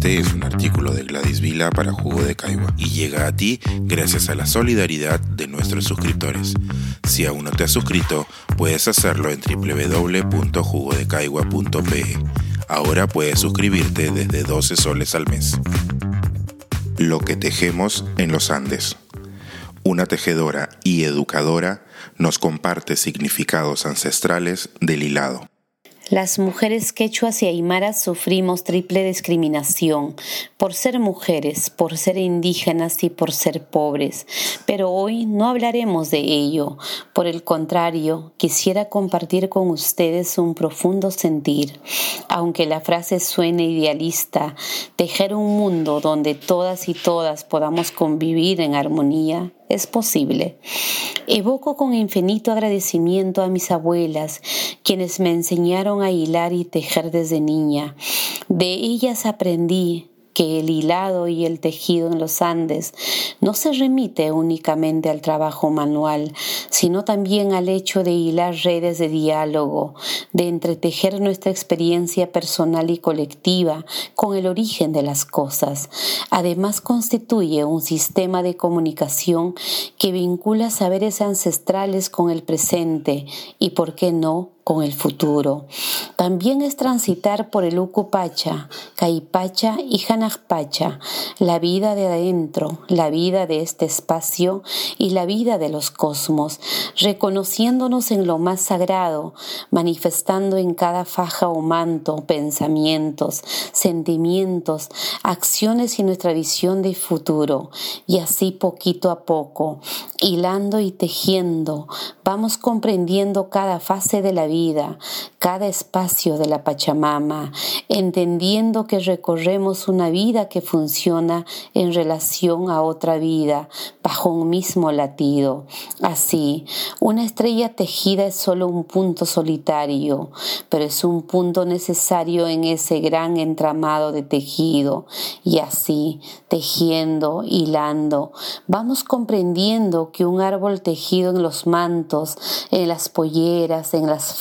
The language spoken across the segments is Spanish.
Este es un artículo de Gladys Vila para Jugo de Caigua y llega a ti gracias a la solidaridad de nuestros suscriptores. Si aún no te has suscrito, puedes hacerlo en www.jugodecaigua.pe. Ahora puedes suscribirte desde 12 soles al mes. Lo que tejemos en los Andes. Una tejedora y educadora nos comparte significados ancestrales del hilado. Las mujeres quechuas y aymaras sufrimos triple discriminación por ser mujeres, por ser indígenas y por ser pobres. Pero hoy no hablaremos de ello. Por el contrario, quisiera compartir con ustedes un profundo sentir. Aunque la frase suene idealista, tejer un mundo donde todas y todas podamos convivir en armonía es posible. Evoco con infinito agradecimiento a mis abuelas, quienes me enseñaron a hilar y tejer desde niña. De ellas aprendí que el hilado y el tejido en los Andes no se remite únicamente al trabajo manual, sino también al hecho de hilar redes de diálogo, de entretejer nuestra experiencia personal y colectiva con el origen de las cosas. Además constituye un sistema de comunicación que vincula saberes ancestrales con el presente y, por qué no, con el futuro. También es transitar por el Ucupacha, Caipacha y Janajpacha, la vida de adentro, la vida de este espacio y la vida de los cosmos, reconociéndonos en lo más sagrado, manifestando en cada faja o manto pensamientos, sentimientos, acciones y nuestra visión de futuro, y así poquito a poco, hilando y tejiendo, vamos comprendiendo cada fase de la vida cada espacio de la Pachamama, entendiendo que recorremos una vida que funciona en relación a otra vida, bajo un mismo latido. Así, una estrella tejida es solo un punto solitario, pero es un punto necesario en ese gran entramado de tejido. Y así, tejiendo, hilando, vamos comprendiendo que un árbol tejido en los mantos, en las polleras, en las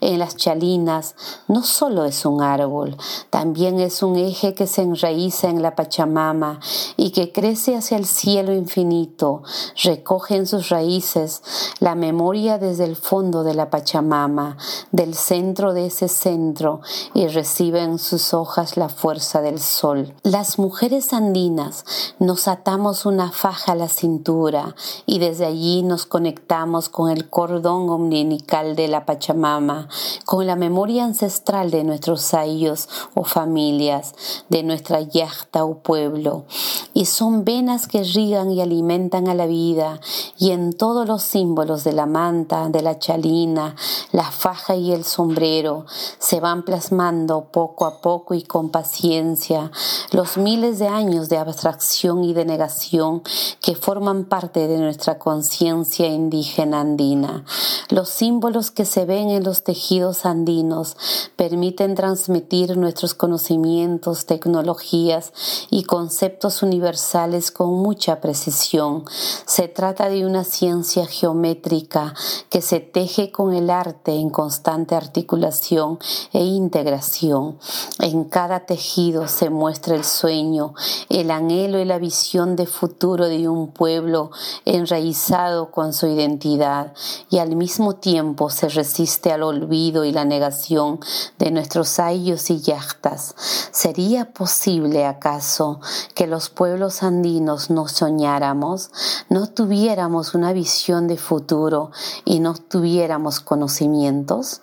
en las chalinas, no solo es un árbol, también es un eje que se enraiza en la Pachamama y que crece hacia el cielo infinito, recoge en sus raíces la memoria desde el fondo de la Pachamama, del centro de ese centro, y recibe en sus hojas la fuerza del sol. Las mujeres andinas nos atamos una faja a la cintura y desde allí nos conectamos con el cordón omnical de la Pachamama, con la memoria ancestral de nuestros ayos o familias, de nuestra yachta o pueblo. Y son venas que rigan y alimentan a la vida, y en todos los símbolos de la manta, de la chalina, la faja y el sombrero se van plasmando poco a poco y con paciencia los miles de años de abstracción y de negación que forman parte de nuestra conciencia indígena andina. Los símbolos que se ven en los tejidos andinos permiten transmitir nuestros conocimientos, tecnologías y conceptos universales con mucha precisión. Se trata de una ciencia geométrica que se teje con el arte en constante articulación e integración. En cada tejido se muestra el sueño, el anhelo y la visión de futuro de un pueblo enraizado con su identidad y al mismo tiempo se resiste al olvido y la negación de nuestros ayos y yachtas. ¿Sería posible acaso que los pueblos andinos no soñáramos, no tuviéramos una visión de futuro y no tuviéramos conocimientos?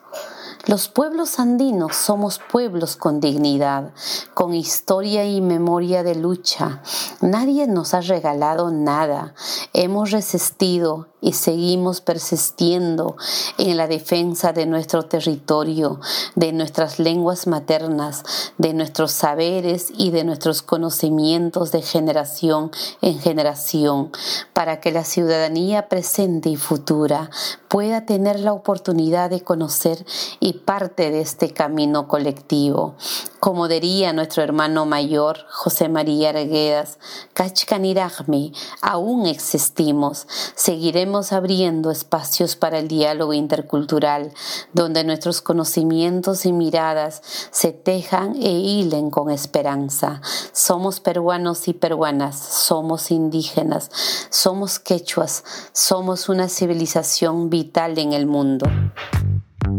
Los pueblos andinos somos pueblos con dignidad, con historia y memoria de lucha. Nadie nos ha regalado nada. Hemos resistido y seguimos persistiendo en la defensa de nuestro territorio, de nuestras lenguas maternas, de nuestros saberes y de nuestros conocimientos de generación en generación, para que la ciudadanía presente y futura pueda tener la oportunidad de conocer y parte de este camino colectivo. Como diría nuestro hermano mayor, José María Arguedas, Kachkaniragmi, aún existimos, seguiremos abriendo espacios para el diálogo intercultural, donde nuestros conocimientos y miradas se tejan e hilen con esperanza. Somos peruanos y peruanas, somos indígenas, somos quechuas, somos una civilización vital en el mundo.